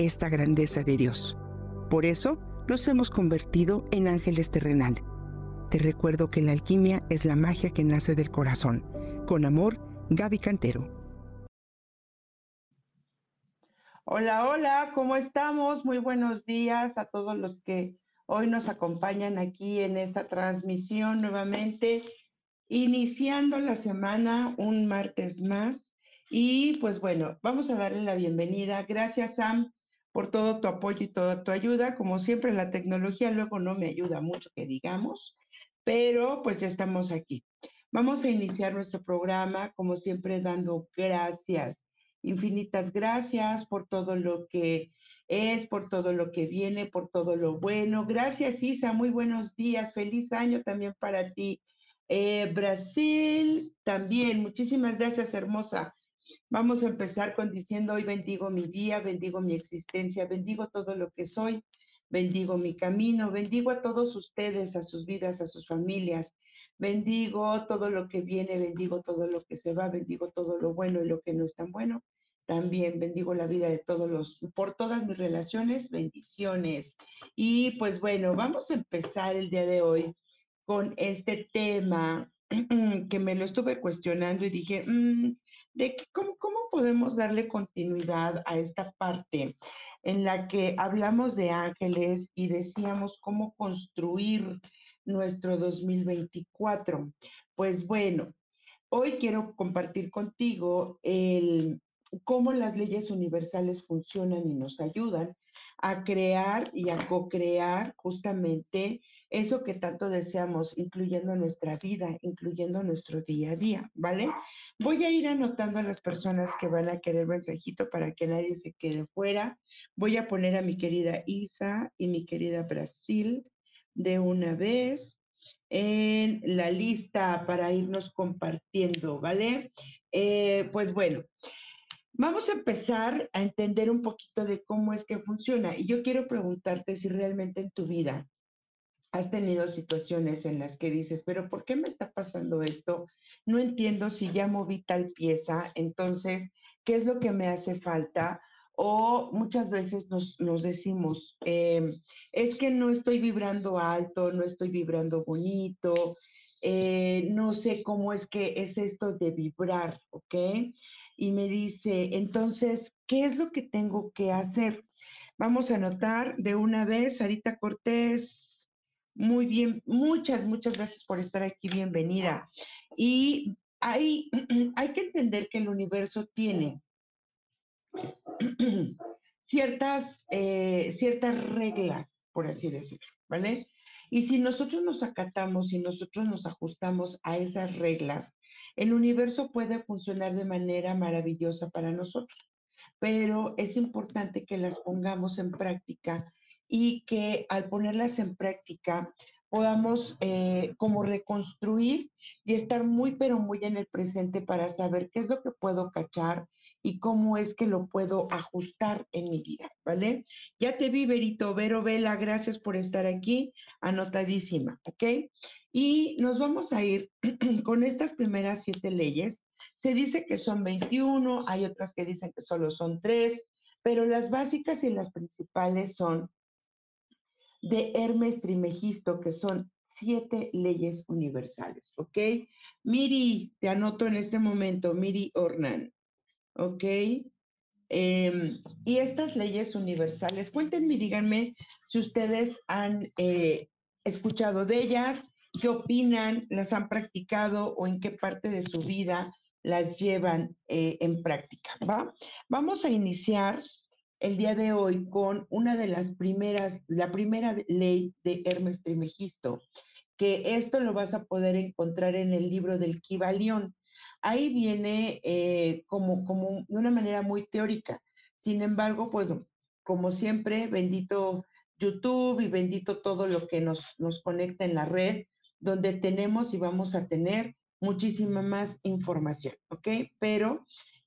esta grandeza de Dios. Por eso nos hemos convertido en ángeles terrenales. Te recuerdo que la alquimia es la magia que nace del corazón. Con amor, Gaby Cantero. Hola, hola, ¿cómo estamos? Muy buenos días a todos los que hoy nos acompañan aquí en esta transmisión nuevamente, iniciando la semana un martes más. Y pues bueno, vamos a darle la bienvenida. Gracias, Sam, por todo tu apoyo y toda tu ayuda. Como siempre, la tecnología luego no me ayuda mucho, que digamos, pero pues ya estamos aquí. Vamos a iniciar nuestro programa, como siempre, dando gracias, infinitas gracias por todo lo que es, por todo lo que viene, por todo lo bueno. Gracias, Isa, muy buenos días, feliz año también para ti. Eh, Brasil, también, muchísimas gracias, hermosa. Vamos a empezar con diciendo, hoy bendigo mi día, bendigo mi existencia, bendigo todo lo que soy, bendigo mi camino, bendigo a todos ustedes, a sus vidas, a sus familias, bendigo todo lo que viene, bendigo todo lo que se va, bendigo todo lo bueno y lo que no es tan bueno. También bendigo la vida de todos los, por todas mis relaciones, bendiciones. Y pues bueno, vamos a empezar el día de hoy con este tema que me lo estuve cuestionando y dije, mm, cómo, cómo podemos darle continuidad a esta parte en la que hablamos de ángeles y decíamos cómo construir nuestro 2024. Pues bueno, hoy quiero compartir contigo el, cómo las leyes universales funcionan y nos ayudan a crear y a co-crear justamente eso que tanto deseamos, incluyendo nuestra vida, incluyendo nuestro día a día, ¿vale? Voy a ir anotando a las personas que van a querer mensajito para que nadie se quede fuera. Voy a poner a mi querida Isa y mi querida Brasil de una vez en la lista para irnos compartiendo, ¿vale? Eh, pues bueno, Vamos a empezar a entender un poquito de cómo es que funciona. Y yo quiero preguntarte si realmente en tu vida has tenido situaciones en las que dices, pero ¿por qué me está pasando esto? No entiendo si ya moví tal pieza, entonces, ¿qué es lo que me hace falta? O muchas veces nos, decimos, em, es que no estoy vibrando alto, no estoy vibrando bonito, eh, no sé cómo es que es esto de vibrar, ¿ok? Y me dice, entonces, ¿qué es lo que tengo que hacer? Vamos a anotar de una vez, Sarita Cortés, muy bien, muchas, muchas gracias por estar aquí, bienvenida. Y hay, hay que entender que el universo tiene ciertas, eh, ciertas reglas, por así decirlo, ¿vale? Y si nosotros nos acatamos y nosotros nos ajustamos a esas reglas, el universo puede funcionar de manera maravillosa para nosotros, pero es importante que las pongamos en práctica y que al ponerlas en práctica podamos eh, como reconstruir y estar muy, pero muy en el presente para saber qué es lo que puedo cachar y cómo es que lo puedo ajustar en mi vida, ¿vale? Ya te vi, Verito, Vero Vela, gracias por estar aquí, anotadísima, ¿ok? Y nos vamos a ir con estas primeras siete leyes. Se dice que son 21, hay otras que dicen que solo son tres, pero las básicas y las principales son de Hermes Trimegisto, que son siete leyes universales, ¿ok? Miri, te anoto en este momento, Miri Ornan, ¿ok? Em, y estas leyes universales, cuéntenme, díganme si ustedes han eh, escuchado de ellas, qué opinan, las han practicado o en qué parte de su vida las llevan eh, en práctica, ¿va? Vamos a iniciar el día de hoy con una de las primeras, la primera ley de Hermes Trimegisto, que esto lo vas a poder encontrar en el libro del Kibalión. Ahí viene eh, como, como de una manera muy teórica. Sin embargo, pues como siempre, bendito YouTube y bendito todo lo que nos, nos conecta en la red, donde tenemos y vamos a tener muchísima más información, ¿ok? Pero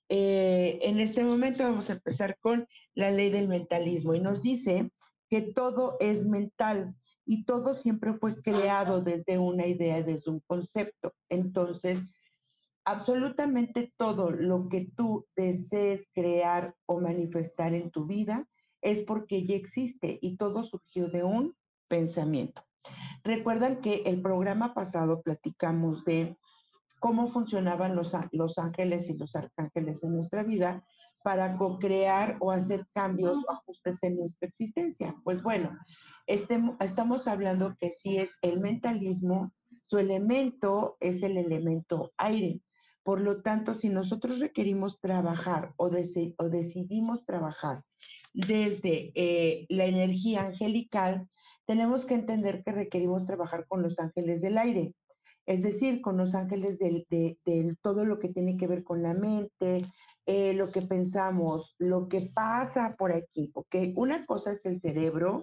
eh, en este momento vamos a empezar con la ley del mentalismo y nos dice que todo es mental y todo siempre fue creado desde una idea, desde un concepto. Entonces, absolutamente todo lo que tú desees crear o manifestar en tu vida es porque ya existe y todo surgió de un pensamiento. Recuerdan que el programa pasado platicamos de cómo funcionaban los, los ángeles y los arcángeles en nuestra vida para co-crear o hacer cambios o ajustes en nuestra existencia. Pues bueno, este, estamos hablando que si es el mentalismo, su elemento es el elemento aire. Por lo tanto, si nosotros requerimos trabajar o, o decidimos trabajar desde eh, la energía angelical, tenemos que entender que requerimos trabajar con los ángeles del aire, es decir, con los ángeles de, todo lo que tiene que ver con la mente, eh, lo que pensamos, lo que pasa por aquí, ¿ok? Una cosa es el cerebro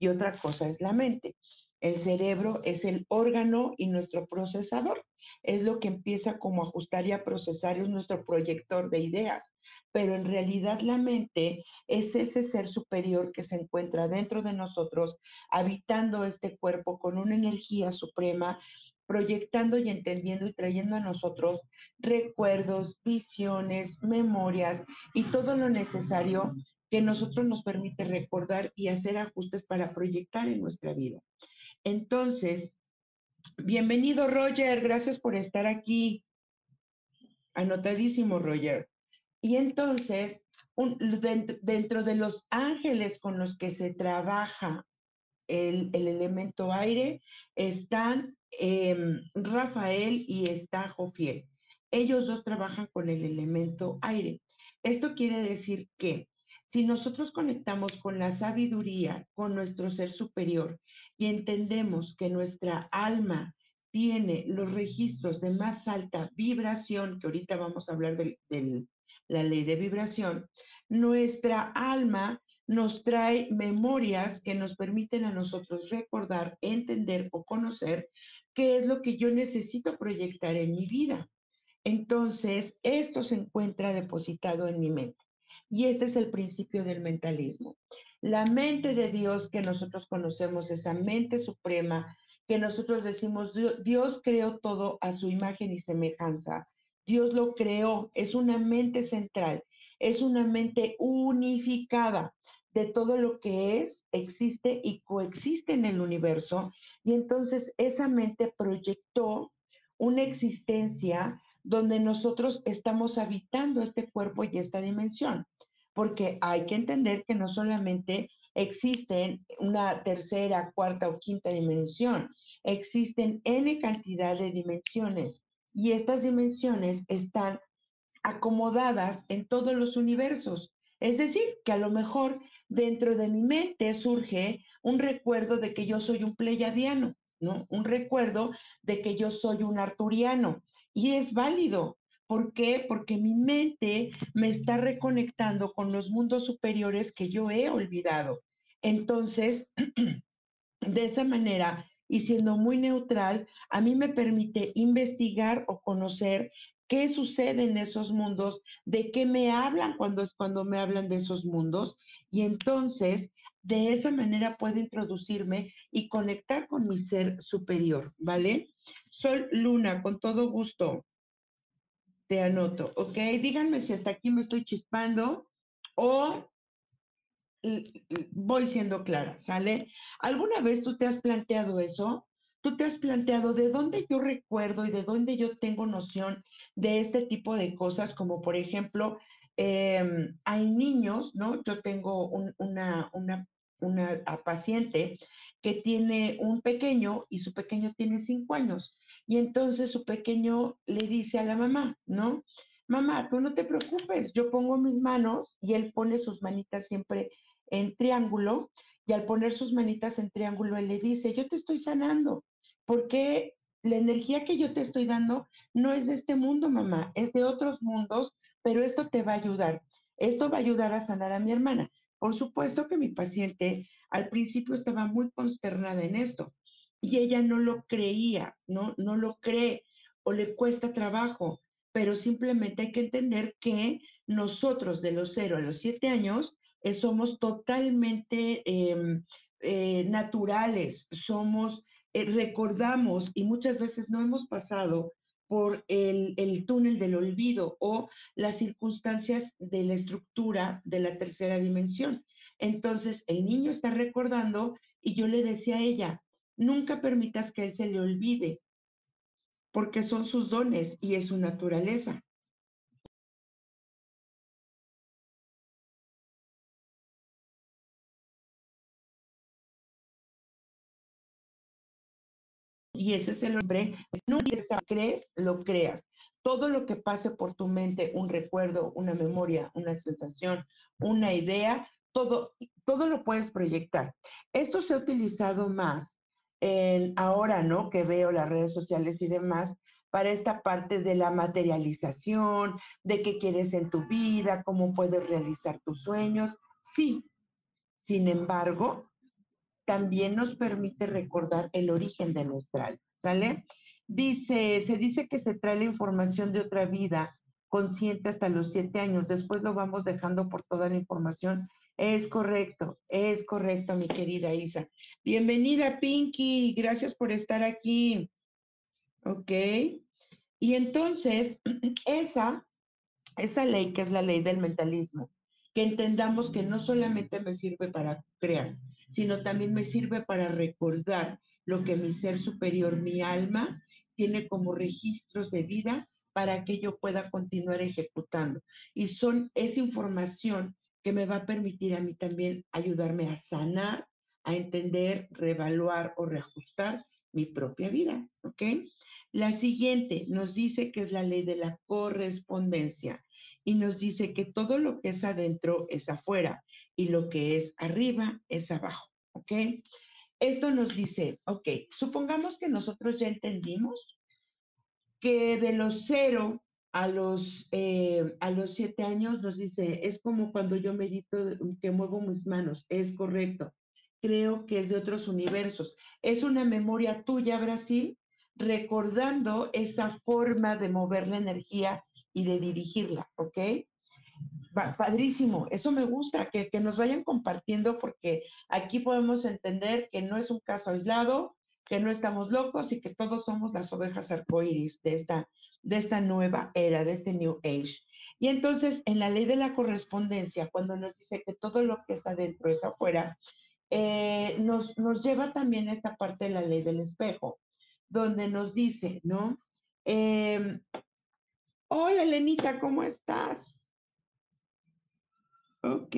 y otra cosa es la mente. El cerebro es el órgano y nuestro procesador. Es lo que empieza como a ajustar y a procesar, es nuestro proyector de ideas. Pero en realidad la mente es ese ser superior que se encuentra dentro de nosotros, habitando este cuerpo con una energía suprema, proyectando y entendiendo y trayendo a nosotros recuerdos, visiones, memorias y todo lo necesario que nosotros nos permite recordar y hacer ajustes para proyectar en nuestra vida. Entonces, bienvenido Roger, gracias por estar aquí. Anotadísimo, Roger. Y entonces, dentro, de los ángeles con los que se trabaja el, elemento aire, están em, Rafael y está Jofiel. Ellos dos trabajan con el elemento aire. Esto quiere decir que si nosotros conectamos con la sabiduría, con nuestro ser superior y entendemos que nuestra alma tiene los registros de más alta vibración, que ahorita vamos a hablar de, la ley de vibración, nuestra alma nos trae memorias que nos permiten a nosotros recordar, entender o conocer qué es lo que yo necesito proyectar en mi vida. Entonces, esto se encuentra depositado en mi mente. Y este es el principio del mentalismo. La mente de Dios que nosotros conocemos, esa mente suprema, que nosotros decimos, Dios creó todo a su imagen y semejanza. Dios lo creó, es una mente central, es una mente unificada de todo lo que es, existe y coexiste en el universo. Y entonces esa mente proyectó una existencia donde nosotros estamos habitando este cuerpo y esta dimensión, porque hay que entender que no solamente existen una tercera, cuarta o quinta dimensión, existen n cantidad de dimensiones y estas dimensiones están acomodadas en todos los universos. Es decir, que a lo mejor dentro de mi mente surge un recuerdo de que yo soy un pleiadiano, Un recuerdo de que yo soy un arturiano y es válido. ¿Por qué? Porque mi mente me está reconectando con los mundos superiores que yo he olvidado. Entonces, de esa manera, y siendo muy neutral, a mí me permite investigar o conocer qué sucede en esos mundos, de qué me hablan cuando es cuando me hablan de esos mundos, y entonces de esa manera puedo introducirme y conectar con mi ser superior, ¿vale? Sol Luna, con todo gusto. Te anoto, ¿ok? Díganme si hasta aquí me estoy chispando o voy siendo clara, ¿sale? ¿Alguna vez tú te has planteado eso? ¿Tú te has planteado de dónde yo recuerdo y de dónde yo tengo noción de este tipo de cosas? Como por ejemplo, em, hay niños, ¿no? Yo tengo una, una una paciente que tiene un pequeño y su pequeño tiene cinco años. Y entonces su pequeño le dice a la mamá, ¿no? Mamá, tú no te preocupes, yo pongo mis manos y él pone sus manitas siempre en triángulo y al poner sus manitas en triángulo, él le dice, yo te estoy sanando, porque la energía que yo te estoy dando no es de este mundo, mamá, es de otros mundos, pero esto te va a ayudar. Esto va a ayudar a sanar a mi hermana. Por supuesto que mi paciente al principio estaba muy consternada en esto y ella no lo creía, no, no lo cree o le cuesta trabajo, pero simplemente hay que entender que nosotros de los 0 a los 7 años eh, somos totalmente em, eh, naturales, somos, eh, recordamos y muchas veces no hemos pasado por el, el, túnel del olvido o las circunstancias de la estructura de la tercera dimensión. Entonces, el niño está recordando y yo le decía a ella, nunca permitas que él se le olvide, porque son sus dones y es su naturaleza. Y ese es el hombre. No crees, lo creas. Todo lo que pase por tu mente, un recuerdo, una memoria, una sensación, una idea, todo, todo lo puedes proyectar. Esto se ha utilizado más en, ahora, ¿no? Que veo las redes sociales y demás, para esta parte de la materialización, de qué quieres en tu vida, cómo puedes realizar tus sueños. Sí, sin embargo, también nos permite recordar el origen de nuestra alma, ¿sale? Dice, se dice que se trae la información de otra vida consciente hasta los siete años, después lo vamos dejando por toda la información. Es correcto, es correcto, mi querida Isa. Bienvenida, Pinky, gracias por estar aquí. Ok. Y entonces, esa, esa ley que es la ley del mentalismo, que entendamos que no solamente me sirve para crear, sino también me sirve para recordar lo que mi ser superior, mi alma, tiene como registros de vida para que yo pueda continuar ejecutando. Y son esa información que me va a permitir a mí también ayudarme a sanar, a entender, reevaluar o reajustar mi propia vida, ¿ok? La siguiente nos dice que es la ley de la correspondencia y nos dice que todo lo que es adentro es afuera y lo que es arriba es abajo, ¿ok? Esto nos dice, ok, supongamos que nosotros ya entendimos que de los cero a los, eh, a los siete años nos dice, es como cuando yo medito que muevo mis manos, es correcto. Creo que es de otros universos. Es una memoria tuya, Brasil, recordando esa forma de mover la energía y de dirigirla, ¿ok? Padrísimo, eso me gusta, que, que nos vayan compartiendo porque aquí podemos entender que no es un caso aislado, que no estamos locos y que todos somos las ovejas arcoíris de esta, de esta nueva era, de este New Age. Y entonces, en la ley de la correspondencia, cuando nos dice que todo lo que es adentro es afuera, eh, nos, nos lleva también a esta parte de la ley del espejo donde nos dice, ¿no? Eh, Hola, Lenita, ¿cómo estás? Ok.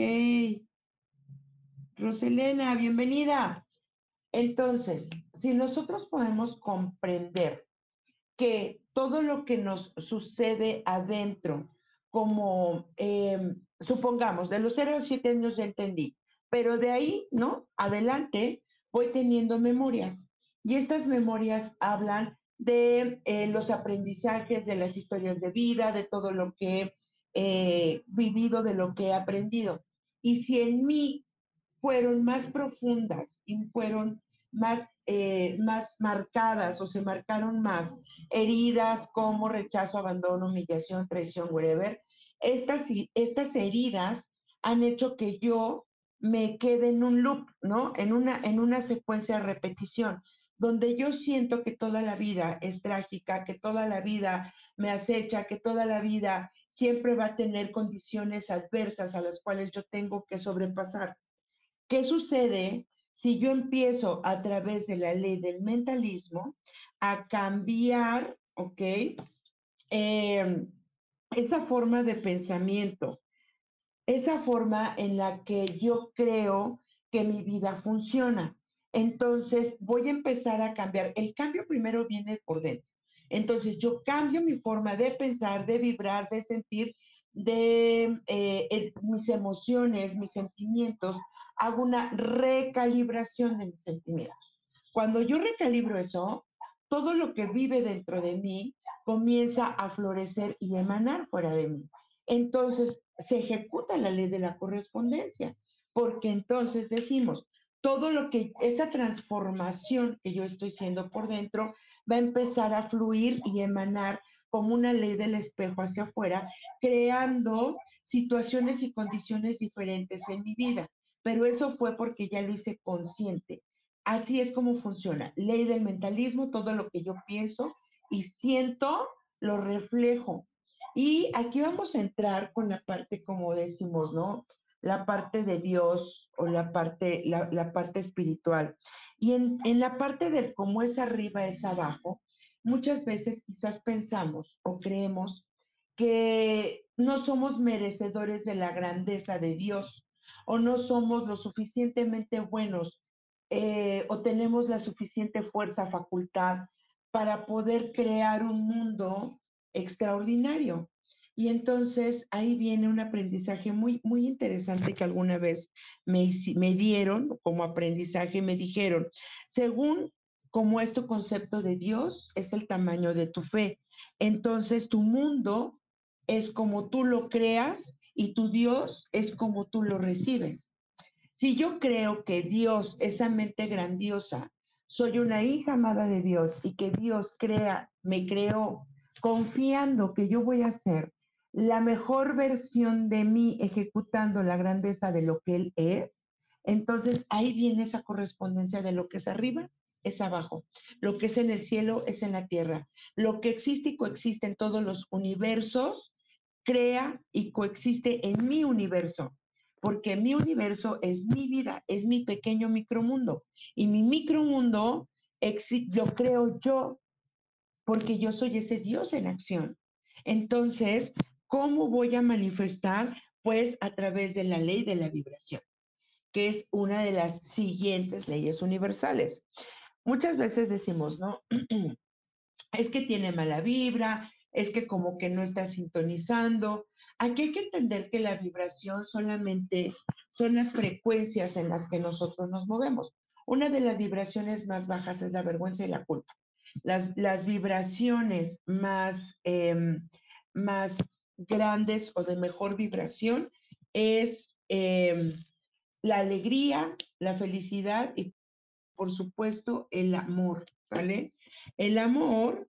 Roselena, bienvenida. Entonces, si nosotros podemos comprender que todo lo que nos sucede adentro, como em, supongamos, de los 0 a 7 años entendí, pero de ahí, ¿no? Adelante voy teniendo memorias. Y estas memorias hablan de eh, los aprendizajes, de las historias de vida, de todo lo que he eh, vivido, de lo que he aprendido. Y si en mí fueron más profundas y fueron más, eh, más marcadas o se marcaron más heridas como rechazo, abandono, humillación, traición, whatever, estas, estas heridas han hecho que yo me quede en un loop, ¿no? En una, en una secuencia de repetición donde yo siento que toda la vida es trágica, que toda la vida me acecha, que toda la vida siempre va a tener condiciones adversas a las cuales yo tengo que sobrepasar. ¿Qué sucede si yo empiezo a través de la ley del mentalismo a cambiar, ¿ok? Em, esa forma de pensamiento, esa forma en la que yo creo que mi vida funciona. Entonces voy a empezar a cambiar. El cambio primero viene por dentro. Entonces yo cambio mi forma de pensar, de vibrar, de sentir, de eh, mis emociones, mis sentimientos. Hago una recalibración de mis sentimientos. Cuando yo recalibro eso, todo lo que vive dentro de mí comienza a florecer y emanar fuera de mí. Entonces se ejecuta la ley de la correspondencia. porque entonces decimos, todo lo que, esta transformación que yo estoy siendo por dentro va a empezar a fluir y emanar como una ley del espejo hacia afuera, creando situaciones y condiciones diferentes en mi vida. Pero eso fue porque ya lo hice consciente. Así es como funciona. Ley del mentalismo, todo lo que yo pienso y siento, lo reflejo. Y aquí vamos a entrar con la parte, como decimos, ¿no? La parte de Dios o la parte, la, parte espiritual. Y en, en la parte de cómo es arriba, es abajo, muchas veces quizás pensamos o creemos que no somos merecedores de la grandeza de Dios o no somos lo suficientemente buenos eh, o tenemos la suficiente fuerza, facultad para poder crear un mundo extraordinario. Y entonces ahí viene un aprendizaje muy, muy interesante que alguna vez me, me dieron como aprendizaje, me dijeron, según como es tu concepto de Dios, es el tamaño de tu fe. Entonces tu mundo es como tú lo creas y tu Dios es como tú lo recibes. Si yo creo que Dios, esa mente grandiosa, soy una hija amada de Dios y que Dios crea, me creó confiando que yo voy a ser la mejor versión de mí ejecutando la grandeza de lo que Él es, entonces ahí viene esa correspondencia de lo que es arriba es abajo, lo que es en el cielo es en la tierra, lo que existe y coexiste en todos los universos, crea y coexiste en mi universo porque mi universo es mi vida, es mi pequeño micromundo. Y mi micromundo lo creo yo, porque yo soy ese Dios en acción. Entonces, ¿cómo voy a manifestar? Pues a través de la ley de la vibración, que es una de las siguientes leyes universales. Muchas veces decimos, ¿no? es que tiene mala vibra, es que como que no está sintonizando, Aquí hay que entender que la vibración solamente son las frecuencias en las que nosotros nos movemos. Una de las vibraciones más bajas es la vergüenza y la culpa. Las, vibraciones más, em, más grandes o de mejor vibración es em, la alegría, la felicidad y, por supuesto, el amor, ¿vale? El amor,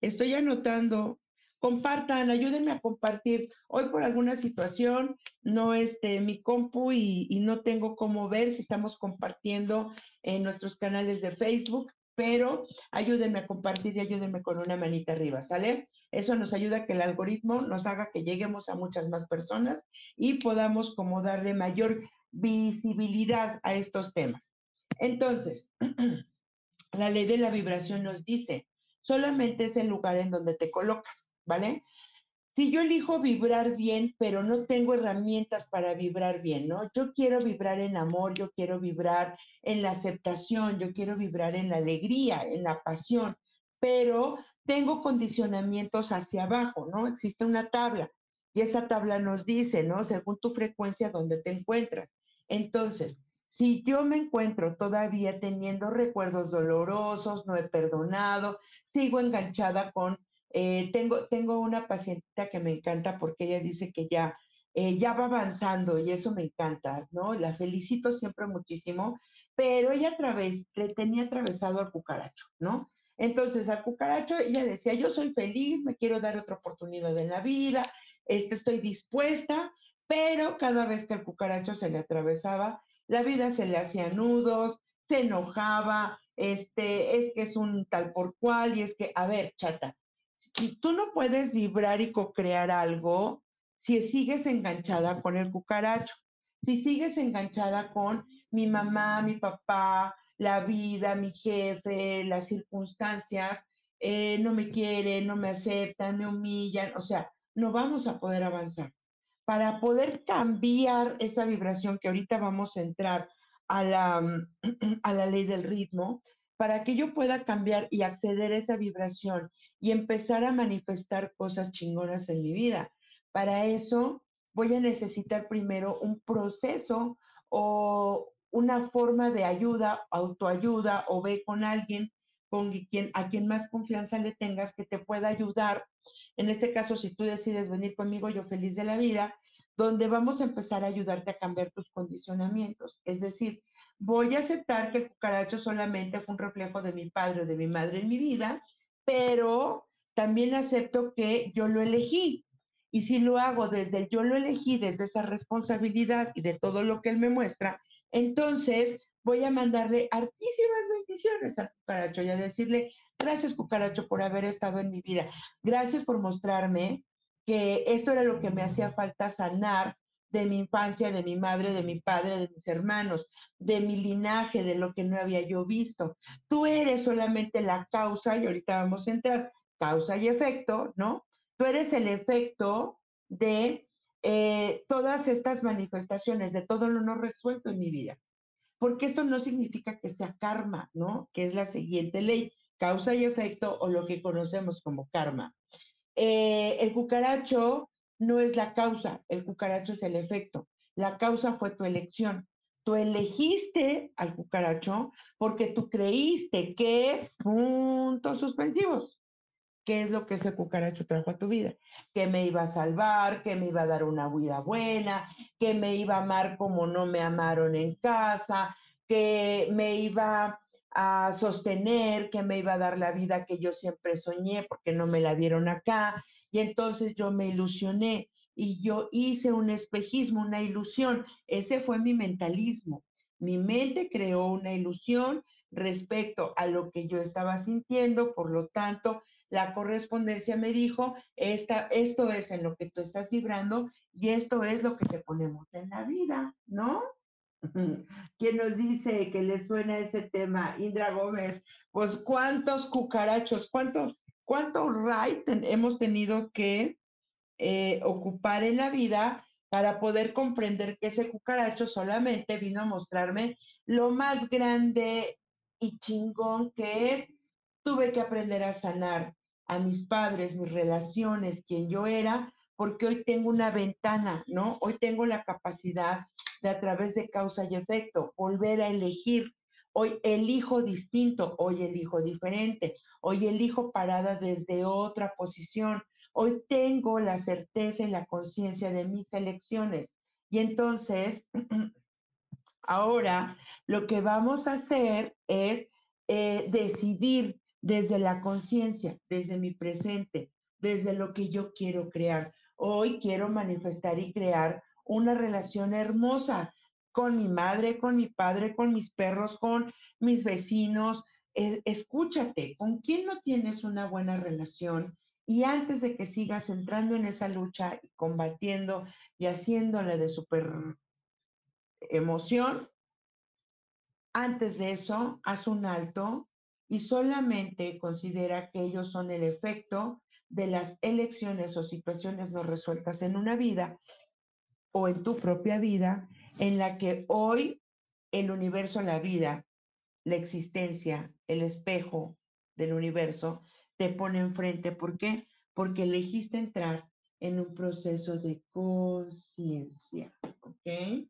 estoy anotando compartan, ayúdenme a compartir. Hoy por alguna situación no esté mi compu y, no tengo cómo ver si estamos compartiendo en nuestros canales de Facebook, pero ayúdenme a compartir y ayúdenme con una manita arriba, ¿sale? Eso nos ayuda a que el algoritmo nos haga que lleguemos a muchas más personas y podamos como darle mayor visibilidad a estos temas. Entonces, la ley de la vibración nos dice, solamente es el lugar en donde te colocas. ¿vale? Si yo elijo vibrar bien, pero no tengo herramientas para vibrar bien, ¿no? Yo quiero vibrar en amor, yo quiero vibrar en la aceptación, yo quiero vibrar en la alegría, en la pasión, pero tengo condicionamientos hacia abajo, ¿no? Existe una tabla y esa tabla nos dice, ¿no? Según tu frecuencia donde te encuentras. Entonces, si yo me encuentro todavía teniendo recuerdos dolorosos, no he perdonado, sigo enganchada con eh, tengo, tengo una paciente que me encanta porque ella dice que ya, eh, ya va avanzando y eso me encanta, ¿no? La felicito siempre muchísimo, pero ella le tenía atravesado al cucaracho, ¿no? Entonces, al cucaracho ella decía, yo soy feliz, me quiero dar otra oportunidad en la vida, este, estoy dispuesta, pero cada vez que el cucaracho se le atravesaba, la vida se le hacía nudos, se enojaba, este, es que es un tal por cual, y es que, a ver, chata, y tú no puedes vibrar y co-crear algo si sigues enganchada con el cucaracho, si sigues enganchada con mi mamá, mi papá, la vida, mi jefe, las circunstancias, eh, no me quieren, no me aceptan, me humillan, o sea, no vamos a poder avanzar. Para poder cambiar esa vibración que ahorita vamos a entrar a la, a la ley del ritmo, para que yo pueda cambiar y acceder a esa vibración y empezar a manifestar cosas chingonas en mi vida. Para eso voy a necesitar primero un proceso o una forma de ayuda, autoayuda o ve con alguien con quien, a quien más confianza le tengas que te pueda ayudar. En este caso, si tú decides venir conmigo, yo feliz de la vida, donde vamos a empezar a ayudarte a cambiar tus condicionamientos. Es decir, voy a aceptar que el cucaracho solamente fue un reflejo de mi padre o de mi madre en mi vida, pero también acepto que yo lo elegí. Y si lo hago desde el yo lo elegí, desde esa responsabilidad y de todo lo que él me muestra, entonces voy a mandarle hartísimas bendiciones al cucaracho y a decirle, gracias cucaracho por haber estado en mi vida, gracias por mostrarme que esto era lo que me hacía falta sanar de mi infancia, de mi madre, de mi padre, de mis hermanos, de mi linaje, de lo que no había yo visto. Tú eres solamente la causa, y ahorita vamos a entrar, causa y efecto, ¿no? Tú eres el efecto de eh, todas estas manifestaciones, de todo lo no resuelto en mi vida. Porque esto no significa que sea karma, ¿no? Que es la siguiente ley, causa y efecto o lo que conocemos como karma. Eh, el cucaracho no es la causa, el cucaracho es el efecto. La causa fue tu elección. Tú elegiste al cucaracho porque tú creíste que puntos suspensivos. ¿Qué es lo que ese cucaracho trajo a tu vida? Que me iba a salvar, que me iba a dar una vida buena, que me iba a amar como no me amaron en casa, que me iba a sostener, que me iba a dar la vida que yo siempre soñé porque no me la dieron acá. Y entonces yo me ilusioné y yo hice un espejismo, una ilusión. Ese fue mi mentalismo. Mi mente creó una ilusión respecto a lo que yo estaba sintiendo, por lo tanto, la correspondencia me dijo, esta, esto es en lo que tú estás vibrando y esto es lo que te ponemos en la vida, ¿no? ¿Quién nos dice que le suena ese tema? Indra Gómez, pues cuántos cucarachos, cuántos, cuántos rights hemos tenido que eh, ocupar en la vida para poder comprender que ese cucaracho solamente vino a mostrarme lo más grande y chingón que es. Tuve que aprender a sanar a mis padres, mis relaciones, quien yo era, porque hoy tengo una ventana, ¿no? Hoy tengo la capacidad de a través de causa y efecto volver a elegir. Hoy elijo distinto, hoy elijo diferente, hoy elijo parada desde otra posición. Hoy tengo la certeza y la conciencia de mis elecciones. Y entonces, ahora lo que vamos a hacer es eh, decidir desde la conciencia, desde mi presente, desde lo que yo quiero crear. Hoy quiero manifestar y crear una relación hermosa con mi madre, con mi padre, con mis perros, con mis vecinos. escúchate, ¿con quién no tienes una buena relación? Y antes de que sigas entrando en esa lucha y combatiendo y haciéndole de super emoción, antes de eso, haz un alto y solamente considera que ellos son el efecto de las elecciones o situaciones no resueltas en una vida o en tu propia vida en la que hoy el universo, la vida, la existencia, el espejo del universo te pone enfrente. ¿Por qué? Porque elegiste entrar en un proceso de conciencia. ¿Ok?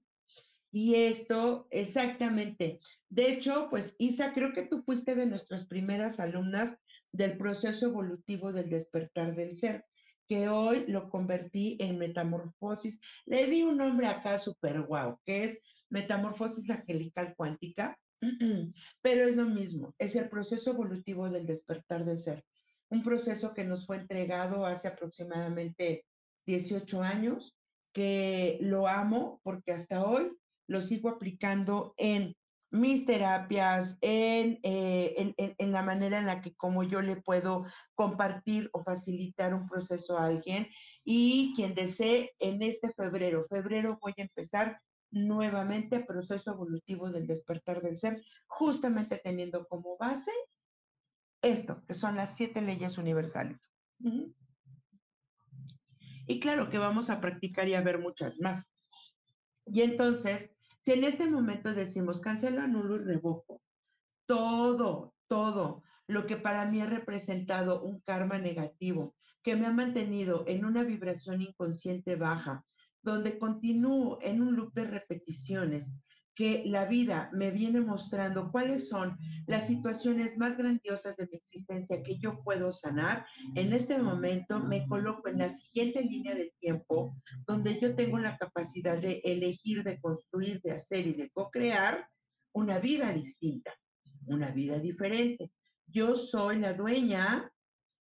Y esto, exactamente. De hecho, pues Isa, creo que tú fuiste de nuestras primeras alumnas del proceso evolutivo del despertar del ser, que hoy lo convertí en metamorfosis. Le di un nombre acá súper guau, que es metamorfosis angelical cuántica, pero es lo mismo, es el proceso evolutivo del despertar del ser. Un proceso que nos fue entregado hace aproximadamente 18 años, que lo amo porque hasta hoy lo sigo aplicando en mis terapias, en, eh, en, la manera en la que como yo le puedo compartir o facilitar un proceso a alguien. Y quien desee, en este febrero, febrero voy a empezar nuevamente proceso evolutivo del despertar del ser, justamente teniendo como base esto, que son las siete leyes universales. Y claro que vamos a practicar y a ver muchas más. Y entonces, si en este momento decimos cancelo, anulo y revoco todo, todo lo que para mí ha representado un karma negativo, que me ha mantenido en una vibración inconsciente baja, donde continúo en un loop de repeticiones, que la vida me viene mostrando cuáles son las situaciones más grandiosas de mi existencia que yo puedo sanar, en este momento me coloco en la siguiente línea de tiempo donde yo tengo la capacidad de elegir, de construir, de hacer y de co-crear una vida distinta, una vida diferente. Yo soy la dueña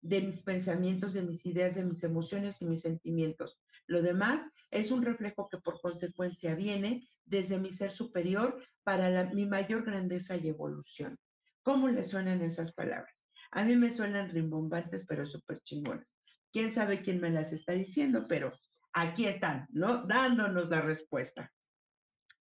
de mis pensamientos, de mis ideas, de mis emociones y mis sentimientos. Lo demás es un reflejo que por consecuencia viene desde mi ser superior para mi mayor grandeza y evolución. ¿Cómo le suenan esas palabras? A mí me suenan rimbombantes, pero súper chingones. ¿Quién sabe quién me las está diciendo? Pero aquí están, ¿no? Dándonos la respuesta.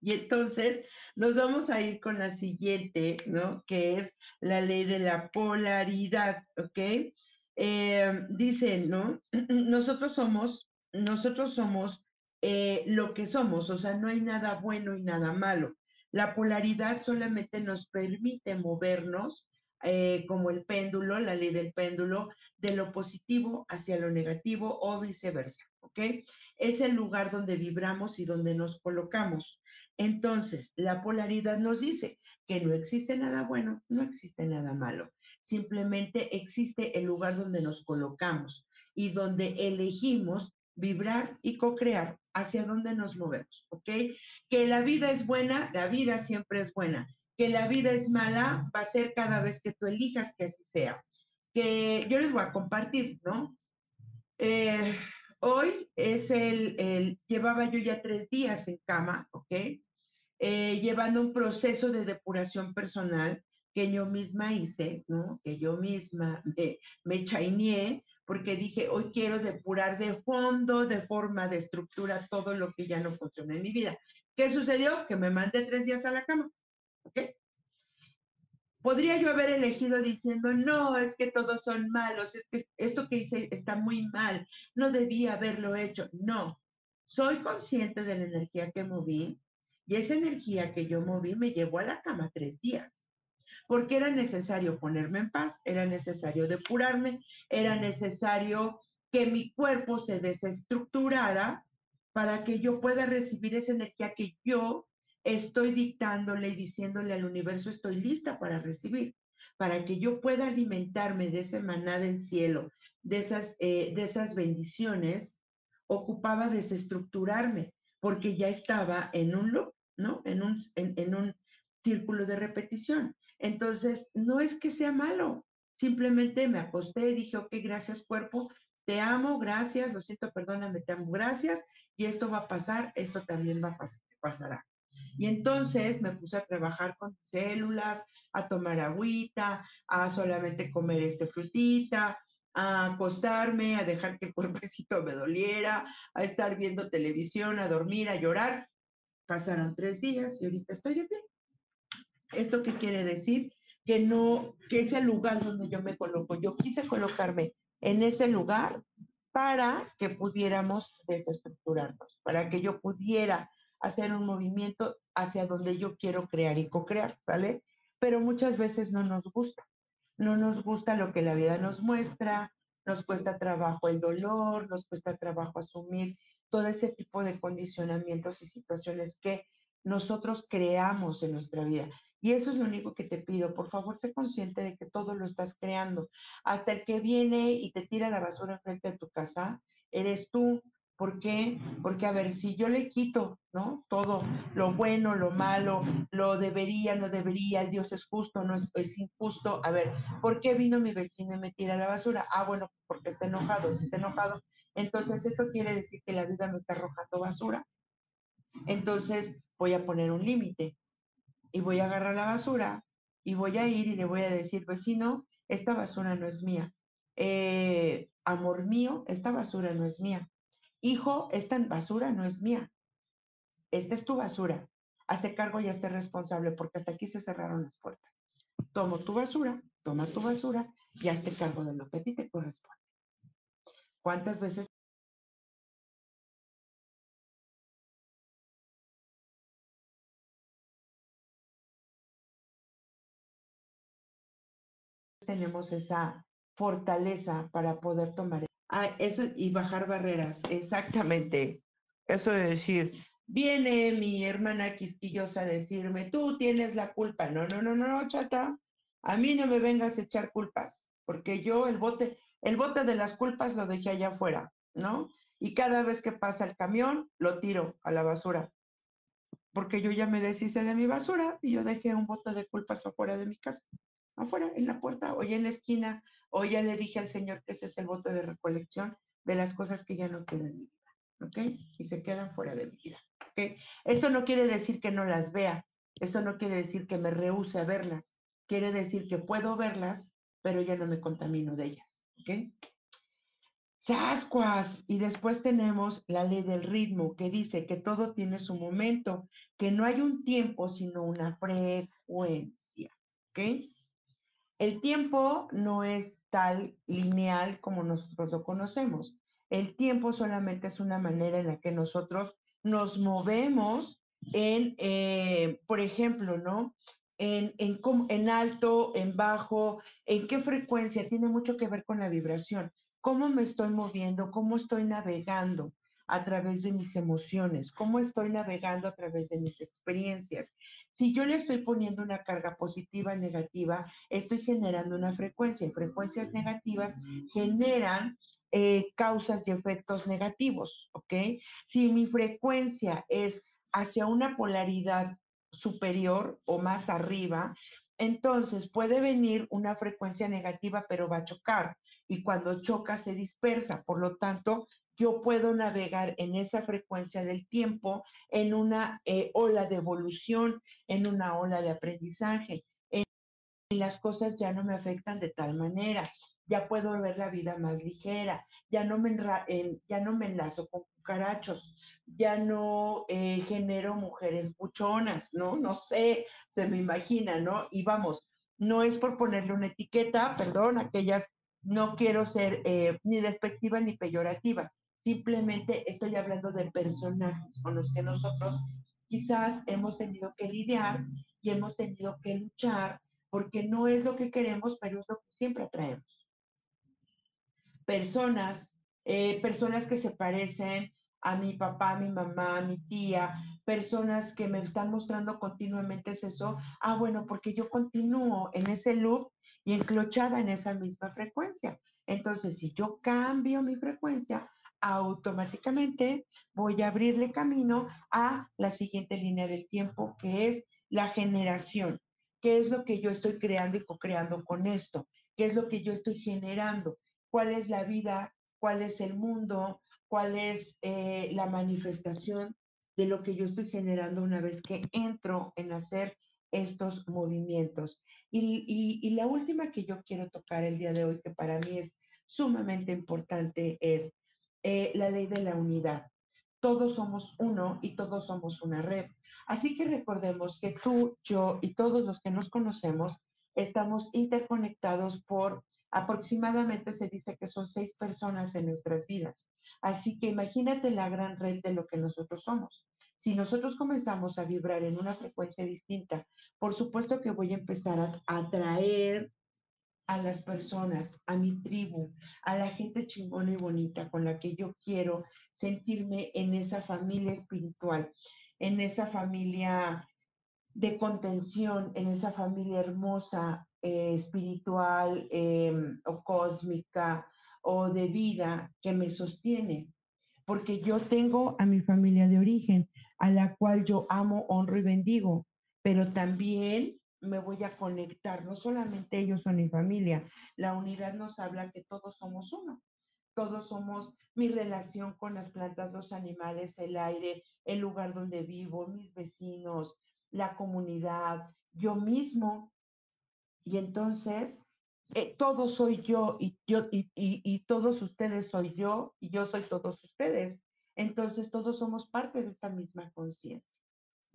Y entonces nos vamos a ir con la siguiente, ¿no? Que es la ley de la polaridad, ¿ok? Eh, dicen, ¿no? Nosotros somos, nosotros somos eh, lo que somos, o sea, no hay nada bueno y nada malo. La polaridad solamente nos permite movernos eh, como el péndulo, la ley del péndulo, de lo positivo hacia lo negativo o viceversa, ¿ok? Es el lugar donde vibramos y donde nos colocamos. Entonces, la polaridad nos dice que no existe nada bueno, no existe nada malo simplemente existe el lugar donde nos colocamos y donde elegimos vibrar y co-crear hacia dónde nos movemos, ¿ok? Que la vida es buena, la vida siempre es buena. Que la vida es mala, va a ser cada vez que tú elijas que así sea. Que yo les voy a compartir, ¿no? Eh, hoy es el, llevaba yo ya tres días en cama, ¿ok? Eh, llevando un proceso de depuración personal que yo misma hice, ¿no? Que yo misma me, me chaineé, porque dije, hoy quiero depurar de fondo, de forma, de estructura, todo lo que ya no funciona en mi vida. ¿Qué sucedió? Que me mandé tres días a la cama. ¿Ok? Podría yo haber elegido diciendo, no, es que todos son malos, es que esto que hice está muy mal, no debía haberlo hecho. No, soy consciente de la energía que moví y esa energía que yo moví me llevó a la cama tres días porque era necesario ponerme en paz, era necesario depurarme, era necesario que mi cuerpo se desestructurara para que yo pueda recibir esa energía que yo estoy dictándole y diciéndole al universo estoy lista para recibir, para que yo pueda alimentarme de ese maná del cielo, de esas, eh, de esas bendiciones, ocupaba desestructurarme, porque ya estaba en un loop, ¿no? En un, en un círculo de repetición. Entonces, no es que sea malo, simplemente me acosté y dije, ok, gracias cuerpo, te amo, gracias, lo siento, perdóname, te amo, gracias, y esto va a pasar, esto también va a pasará. Y entonces me puse a trabajar con células, a tomar agüita, a solamente comer este frutita, a acostarme, a dejar que el cuerpecito me doliera, a estar viendo televisión, a dormir, a llorar. Pasaron tres días y ahorita estoy bien. ¿Esto qué quiere decir? Que no, que es el lugar donde yo me coloco. Yo quise colocarme en ese lugar para que pudiéramos desestructurarnos, para que yo pudiera hacer un movimiento hacia donde yo quiero crear y co-crear, ¿sale? Pero muchas veces no nos gusta. No nos gusta lo que la vida nos muestra, nos cuesta trabajo el dolor, nos cuesta trabajo asumir todo ese tipo de condicionamientos y situaciones que nosotros creamos en nuestra vida. Y eso es lo único que te pido. Por favor, sé consciente de que todo lo estás creando. Hasta el que viene y te tira la basura frente de tu casa, eres tú. ¿Por qué? Porque, a ver, si yo le quito, ¿no? Todo, lo bueno, lo malo, lo debería, no debería, Dios es justo, no es, es injusto. A ver, ¿por qué vino mi vecino y me tira la basura? Ah, bueno, porque está enojado. Si está enojado, entonces esto quiere decir que la vida me está arrojando basura. Entonces voy a poner un límite y voy a agarrar la basura y voy a ir y le voy a decir, vecino, esta basura no es mía. Eh, amor mío, esta basura no es mía. Hijo, esta basura no es mía. Esta es tu basura. Hazte cargo y hazte responsable porque hasta aquí se cerraron las puertas. Tomo tu basura, toma tu basura y hazte cargo de lo que a ti te corresponde. ¿Cuántas veces tenemos esa fortaleza para poder tomar ah, y bajar barreras, exactamente. Eso de decir, Viene mi hermana quisquillosa a decirme, tú tienes la culpa. No, no, no, no, chata. A mí no me vengas a echar culpas, porque yo el bote, el bote de las culpas lo dejé allá afuera, ¿no? Y cada vez que pasa el camión, lo tiro a la basura. Porque yo ya me deshice de mi basura y yo dejé un bote de culpas afuera de mi casa. Afuera, en la puerta, o ya en la esquina, o ya le dije al Señor que ese es el bote de recolección de las cosas que ya no quedan en mi vida. ¿Ok? Y se quedan fuera de mi vida. Esto no quiere decir que no las vea, esto no quiere decir que me rehúse a verlas, quiere decir que puedo verlas, pero ya no me contamino de ellas. ¿Ok? Chascuas. Y después tenemos la ley del ritmo, que dice que todo tiene su momento, que no hay un tiempo, sino una frecuencia. ¿Ok? El tiempo no es tal lineal como nosotros lo conocemos. El tiempo solamente es una manera en la que nosotros nos movemos en, eh, por ejemplo, ¿no? En, en, en alto, en bajo, en qué frecuencia, tiene mucho que ver con la vibración. ¿Cómo me estoy moviendo? ¿Cómo estoy navegando a través de mis emociones? ¿Cómo estoy navegando a través de mis experiencias? Si yo le estoy poniendo una carga positiva, negativa, estoy generando una frecuencia y frecuencias negativas generan eh, causas y efectos negativos, ¿ok? Si mi frecuencia es hacia una polaridad superior o más arriba, entonces puede venir una frecuencia negativa, pero va a chocar. Y cuando choca se dispersa. Por lo tanto, yo puedo navegar en esa frecuencia del tiempo, en una eh, ola de evolución, en una ola de aprendizaje. En, las cosas ya no me afectan de tal manera ya puedo ver la vida más ligera, ya no me, ya no me enlazo con cucarachos, ya no eh, genero mujeres buchonas, ¿no? No sé, se me imagina, ¿no? Y vamos, no es por ponerle una etiqueta, perdón, aquellas, no quiero ser eh, ni despectiva ni peyorativa, simplemente estoy hablando de personajes con los que nosotros quizás hemos tenido que lidiar y hemos tenido que luchar porque no es lo que queremos, pero es lo que siempre atraemos personas, eh, personas que se parecen a mi papá, a mi mamá, a mi tía, personas que me están mostrando continuamente eso, ah, bueno, porque yo continúo en ese loop y enclochada en esa misma frecuencia. Entonces, si yo cambio mi frecuencia, automáticamente voy a abrirle camino a la siguiente línea del tiempo, que es la generación. ¿Qué es lo que yo estoy creando y co-creando con esto? ¿Qué es lo que yo estoy generando? cuál es la vida, cuál es el mundo, cuál es eh, la manifestación de lo que yo estoy generando una vez que entro en hacer estos movimientos. Y, la última que yo quiero tocar el día de hoy, que para mí es sumamente importante, es eh, la ley de la unidad. Todos somos uno y todos somos una red. Así que recordemos que tú, yo y todos los que nos conocemos estamos interconectados por Aproximadamente se dice que son seis personas en nuestras vidas. Así que imagínate la gran red de lo que nosotros somos. Si nosotros comenzamos a vibrar en una frecuencia distinta, por supuesto que voy a empezar a atraer a las personas, a mi tribu, a la gente chingona y bonita con la que yo quiero sentirme en esa familia espiritual, en esa familia de contención, en esa familia hermosa, eh, espiritual em, o cósmica o de vida que me sostiene. Porque yo tengo a mi familia de origen, a la cual yo amo, honro y bendigo, pero también me voy a conectar, no solamente ellos son mi familia, la unidad nos habla que todos somos uno, todos somos mi relación con las plantas, los animales, el aire, el lugar donde vivo, mis vecinos, la comunidad, yo mismo, y entonces, eh, todo soy yo y, yo y, todos ustedes soy yo y yo soy todos ustedes. Entonces, todos somos parte de esta misma conciencia.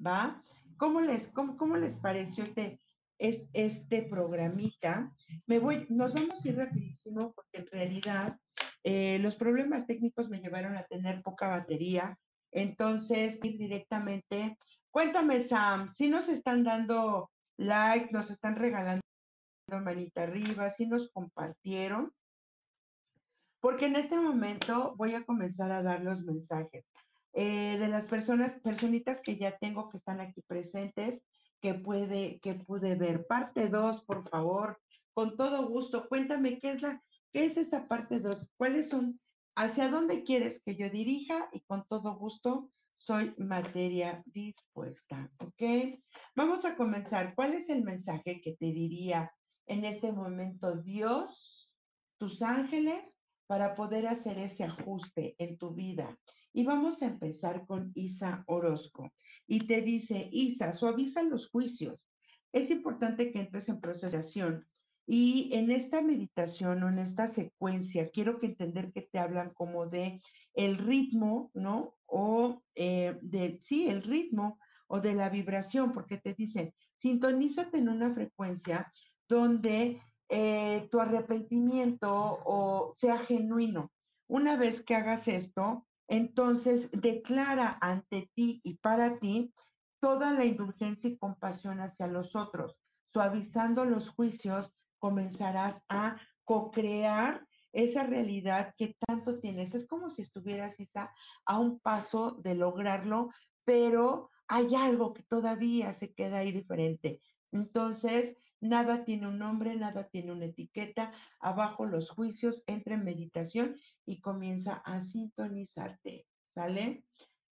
¿Va? ¿Cómo les, cómo, cómo les pareció este, este programita? Me voy, nos vamos a ir rapidísimo porque en realidad eh, los problemas técnicos me llevaron a tener poca batería. Entonces, ir directamente. Cuéntame, Sam, si nos están dando like, nos están regalando manita arriba, si nos compartieron, porque en este momento voy a comenzar a dar los mensajes. Eh, de las personas, personitas que ya tengo que están aquí presentes, que puede, que pude ver. Parte 2, por favor, con todo gusto. Cuéntame qué es la, qué es esa parte 2, cuáles son, hacia dónde quieres que yo dirija y con todo gusto soy materia dispuesta, ¿ok? Vamos a comenzar. ¿Cuál es el mensaje que te diría en este momento Dios, tus ángeles, para poder hacer ese ajuste en tu vida? Y vamos a empezar con Isa Orozco. Y te dice, Isa, suaviza los juicios. Es importante que entres en procesación. Y en esta meditación o en esta secuencia, quiero que entender que te hablan como de el ritmo, ¿no? O eh, de, sí, el ritmo o de la vibración, porque te dicen, sintonízate en una frecuencia donde eh, tu arrepentimiento o sea genuino. Una vez que hagas esto, entonces declara ante ti y para ti toda la indulgencia y compasión hacia los otros. Suavizando los juicios, comenzarás a co-crear esa realidad que tanto tienes. Es como si estuvieras, Isa, a un paso de lograrlo, pero hay algo que todavía se queda ahí diferente. Entonces, nada tiene un nombre, nada tiene una etiqueta. Abajo los juicios, entra en meditación y comienza a sintonizarte. ¿Sale?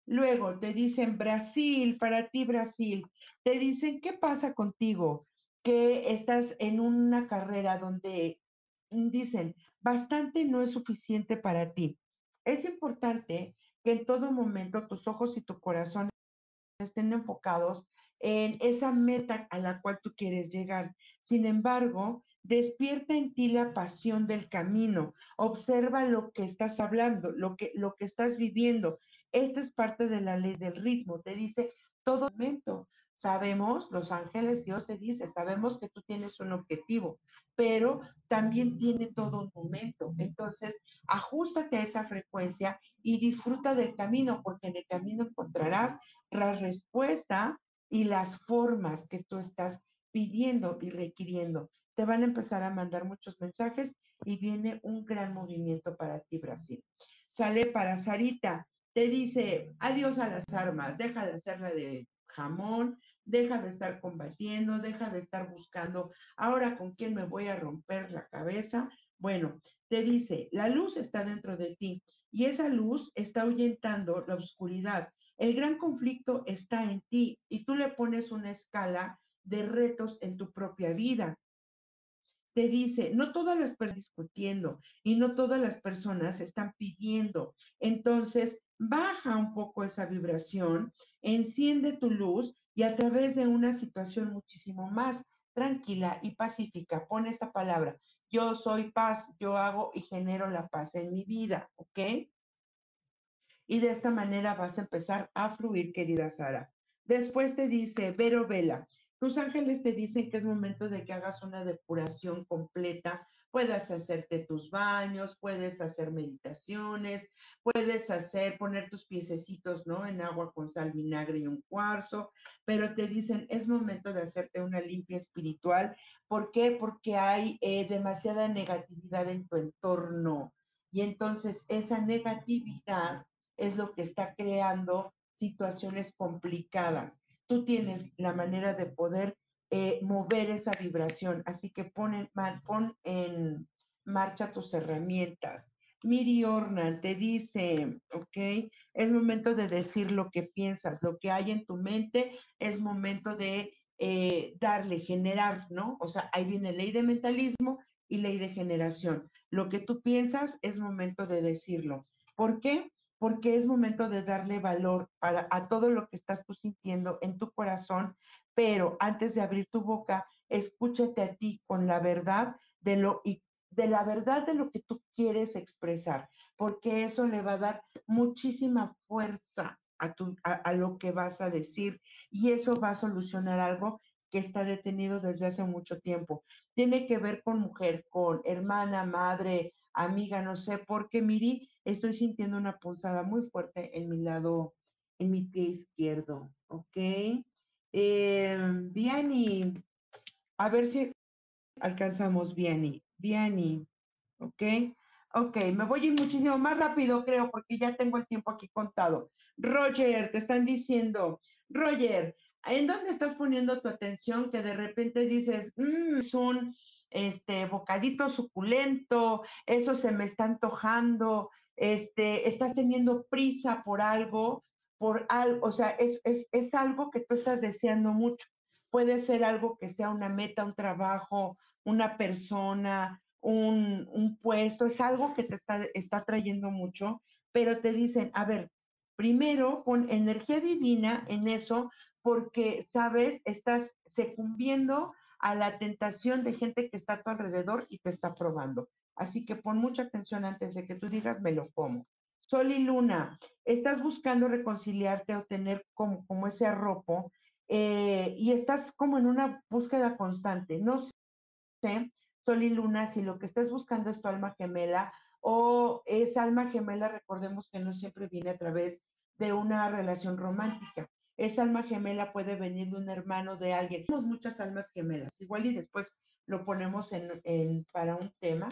Luego te dicen Brasil, para ti Brasil. Te dicen, ¿qué pasa contigo? Que estás en una carrera donde dicen, bastante no es suficiente para ti. Es importante que en todo momento tus ojos y tu corazón estén enfocados en esa meta a la cual tú quieres llegar. Sin embargo, despierta en ti la pasión del camino. Observa lo que estás hablando, lo que, lo que estás viviendo. Esta es parte de la ley del ritmo. Te dice todo momento. Sabemos, los ángeles, Dios te dice, sabemos que tú tienes un objetivo, pero también tiene todo un momento. Entonces, ajustate a esa frecuencia y disfruta del camino, porque en el camino encontrarás la respuesta y las formas que tú estás pidiendo y requiriendo. Te van a empezar a mandar muchos mensajes y viene un gran movimiento para ti, Brasil. Sale para Sarita, te dice adiós a las armas, deja de hacerla de jamón, deja de estar combatiendo, deja de estar buscando, ahora con quién me voy a romper la cabeza. Bueno, te dice, la luz está dentro de ti y esa luz está ahuyentando la oscuridad. El gran conflicto está en ti y tú le pones una escala de retos en tu propia vida. Te dice, no todas las personas discutiendo y no todas las personas están pidiendo. Entonces, baja un poco esa vibración, enciende tu luz y a través de una situación muchísimo más tranquila y pacífica, pone esta palabra, yo soy paz, yo hago y genero la paz en mi vida, ¿ok? Y de esta manera vas a empezar a fluir, querida Sara. Después te dice, Vero Vela, tus ángeles te dicen que es momento de que hagas una depuración completa Puedes hacerte tus baños, puedes hacer meditaciones, puedes hacer, poner tus piececitos, ¿no? En agua con sal, vinagre y un cuarzo, pero te dicen, es momento de hacerte una limpia espiritual. ¿Por qué? Porque hay eh, demasiada negatividad en tu entorno. Y entonces esa negatividad es lo que está creando situaciones complicadas. Tú tienes la manera de poder eh, mover esa vibración. Así que pon en, pon en marcha tus herramientas. Miri Ornan te dice, ok, es momento de decir lo que piensas, lo que hay en tu mente, es momento de eh, darle, generar, ¿no? O sea, ahí viene ley de mentalismo y ley de generación. Lo que tú piensas es momento de decirlo. ¿Por qué? Porque es momento de darle valor para, a todo lo que estás tú sintiendo en tu corazón, pero antes de abrir tu boca, escúchate a ti con la verdad de lo y de la verdad de lo que tú quieres expresar, porque eso le va a dar muchísima fuerza a, tu, a, lo que vas a decir y eso va a solucionar algo que está detenido desde hace mucho tiempo. Tiene que ver con mujer, con hermana, madre, amiga, no sé, porque Miri, estoy sintiendo una punzada muy fuerte en mi lado, en mi pie izquierdo, ¿ok? Eh, Viani, a ver si alcanzamos Viani. Viani, ¿ok? Ok, me voy a ir muchísimo más rápido, creo, porque ya tengo el tiempo aquí contado. Roger, te están diciendo, Roger, ¿en dónde estás poniendo tu atención que de repente dices, mmm, es un este, bocadito suculento, eso se me está antojando, este, estás teniendo prisa por algo, por algo, o sea, es, es, es algo que tú estás deseando mucho. Puede ser algo que sea una meta, un trabajo, una persona, un, puesto, es algo que te está, está trayendo mucho, pero te dicen, a ver, primero pon energía divina en eso porque, sabes, estás sucumbiendo a la tentación de gente que está a tu alrededor y te está probando. Así que pon mucha atención antes de que tú digas, me lo como. Sol y luna, estás buscando reconciliarte o tener como, como ese arropo eh, y estás como en una búsqueda constante. No sé Sol y Luna, si lo que estás buscando es tu alma gemela o esa alma gemela, recordemos que no siempre viene a través de una relación romántica. Esa alma gemela puede venir de un hermano, de alguien. Tenemos muchas almas gemelas, igual y después lo ponemos en, para un tema,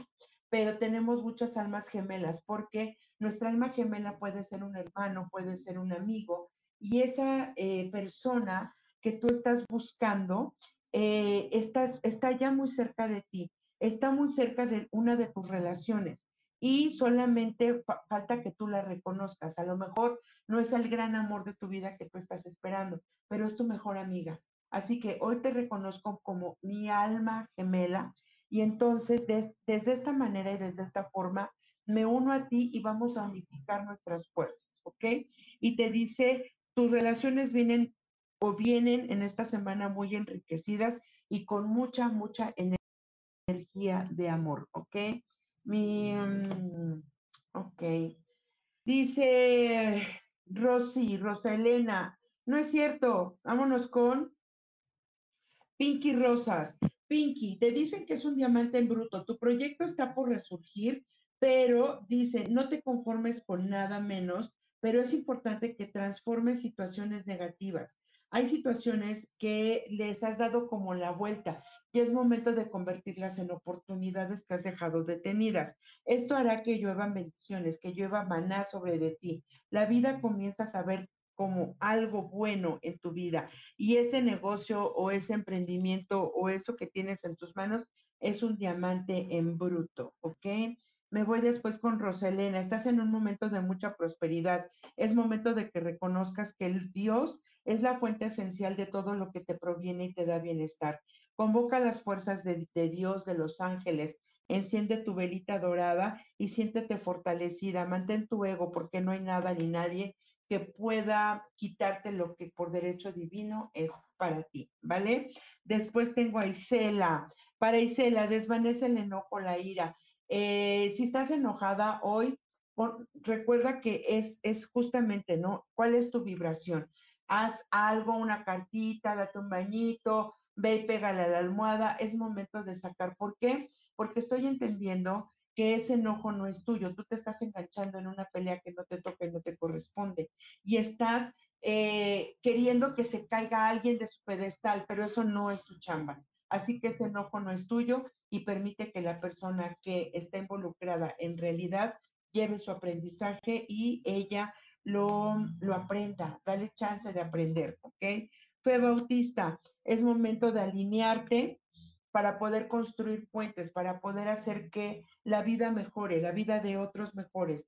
pero tenemos muchas almas gemelas porque nuestra alma gemela puede ser un hermano, puede ser un amigo y esa eh, persona que tú estás buscando eh, está, está ya muy cerca de ti está muy cerca de una de tus relaciones y solamente falta que tú la reconozcas. A lo mejor no es el gran amor de tu vida que tú estás esperando, pero es tu mejor amiga. Así que hoy te reconozco como mi alma gemela y entonces desde esta manera y desde esta forma me uno a ti y vamos a unificar nuestras fuerzas, ¿ok? Y te dice, tus relaciones vienen o vienen en esta semana muy enriquecidas y con mucha, mucha energía de amor, ¿ok? Mi, mm, ok. Dice Rosy, Rosa Elena, no es cierto, vámonos con Pinky Rosas. Pinky, te dicen que es un diamante en bruto, tu proyecto está por resurgir, pero dice, no te conformes con nada menos, pero es importante que transformes situaciones negativas. Hay situaciones que les has dado como la vuelta y es momento de convertirlas en oportunidades que has dejado detenidas. Esto hará que lluevan bendiciones, que llueva maná sobre de ti. La vida comienza a saber como algo bueno en tu vida y ese negocio o ese emprendimiento o eso que tienes en tus manos es un diamante en bruto, ¿ok? Me voy después con Roselena. Estás en un momento de mucha prosperidad. Es momento de que reconozcas que el Dios es la fuente esencial de todo lo que te proviene y te da bienestar. Convoca las fuerzas de, Dios, de los ángeles, enciende tu velita dorada y siéntete fortalecida. Mantén tu ego porque no hay nada ni nadie que pueda quitarte lo que por derecho divino es para ti, ¿vale? Después tengo a Isela. Para Isela, desvanece el enojo, la ira. Eh, si estás enojada hoy, recuerda que es, es justamente, ¿no? ¿Cuál es tu vibración? haz algo, una cartita, date un bañito, ve y pégale a la almohada, es momento de sacar. ¿Por qué? Porque estoy entendiendo que ese enojo no es tuyo, tú te estás enganchando en una pelea que no te toca y no te corresponde, y estás eh, queriendo que se caiga alguien de su pedestal, pero eso no es tu chamba. Así que ese enojo no es tuyo y permite que la persona que está involucrada en realidad lleve su aprendizaje y ella lo, lo aprenda, dale chance de aprender, ¿ok? Bautista, es momento de alinearte para poder construir puentes, para poder hacer que la vida mejore, la vida de otros mejores,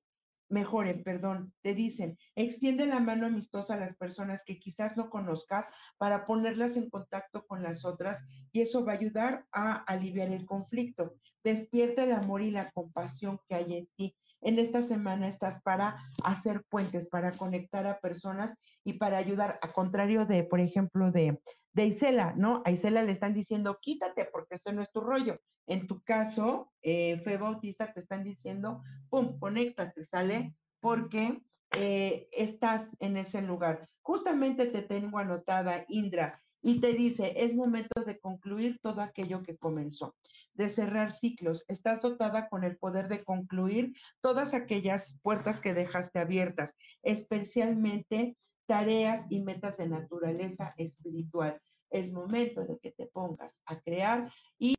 mejoren, perdón, te dicen, extiende la mano amistosa a las personas que quizás no conozcas para ponerlas en contacto con las otras y eso va a ayudar a aliviar el conflicto. Despierta el amor y la compasión que hay en ti en esta semana estás para hacer puentes, para conectar a personas y para ayudar, a contrario de, por ejemplo, de, de Isela, ¿no? A Isela le están diciendo, quítate porque eso no es tu rollo. En tu caso, eh, Fe Bautista te están diciendo, pum, conéctate, ¿sale? Porque eh, estás en ese lugar. Justamente te tengo anotada, Indra, y te dice, es momento de concluir todo aquello que comenzó de cerrar ciclos. Estás dotada con el poder de concluir todas aquellas puertas que dejaste abiertas, especialmente tareas y metas de naturaleza espiritual. Es momento de que te pongas a crear y,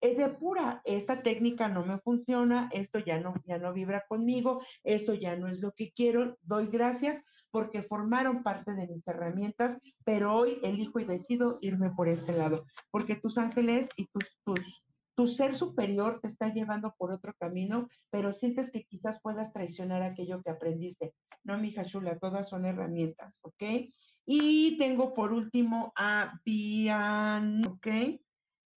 es de pura, esta técnica no me funciona, esto ya no, ya no vibra conmigo, esto ya no es lo que quiero, doy gracias porque formaron parte de mis herramientas, pero hoy elijo y decido irme por este lado, porque tus ángeles y tu ser superior te está llevando por otro camino, pero sientes que quizás puedas traicionar aquello que aprendiste. No, mi Chula, todas son herramientas, ¿ok? Y tengo por último a Bian, ¿ok?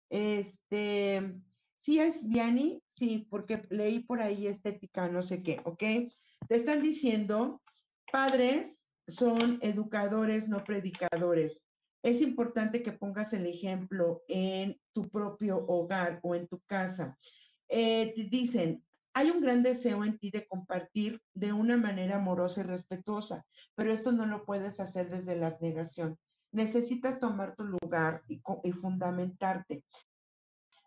Este, sí es Viani, sí, porque leí por ahí estética, no sé qué, ¿ok? Te están diciendo, padres son educadores, no predicadores. Es importante que pongas el ejemplo en tu propio hogar o en tu casa. Eh, dicen, hay un gran deseo en ti de compartir de una manera amorosa y respetuosa, pero esto no lo puedes hacer desde la abnegación. Necesitas tomar tu lugar y, y fundamentarte.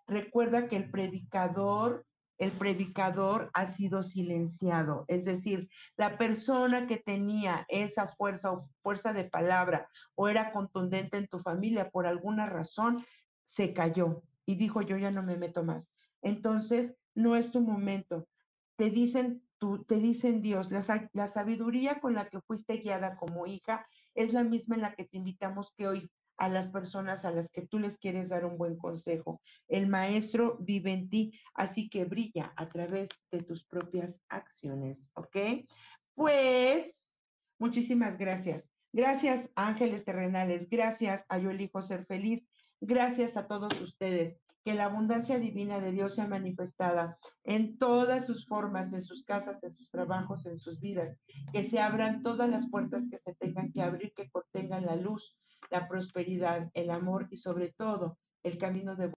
Recuerda que el predicador el predicador ha sido silenciado. Es decir, la persona que tenía esa fuerza o fuerza de palabra o era contundente en tu familia por alguna razón, se cayó y dijo, yo ya no me meto más. Entonces, no es tu momento. Te dicen, tú, te dicen Dios, la, la sabiduría con la que fuiste guiada como hija es la misma en la que te invitamos que hoy a las personas a las que tú les quieres dar un buen consejo. El maestro vive en ti, así que brilla a través de tus propias acciones, ¿ok? Pues, muchísimas gracias. Gracias, ángeles terrenales. Gracias a Yo Elijo Ser Feliz. Gracias a todos ustedes. Que la abundancia divina de Dios sea manifestada en todas sus formas, en sus casas, en sus trabajos, en sus vidas. Que se abran todas las puertas que se tengan que abrir, que contengan la luz la prosperidad, el amor y sobre todo el camino de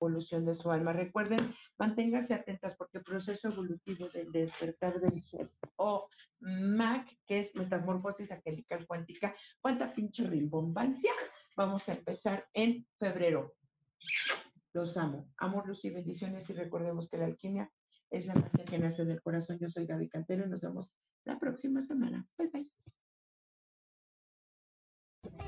evolución de su alma. Recuerden, manténganse atentas porque el proceso evolutivo del despertar del ser o MAC, que es metamorfosis angelical cuántica, cuánta pinche rimbombancia, vamos a empezar en febrero. Los amo. Amor, luz y bendiciones y recordemos que la alquimia es la magia que nace del corazón. Yo soy Gaby Cantero y nos vemos la próxima semana. Bye bye.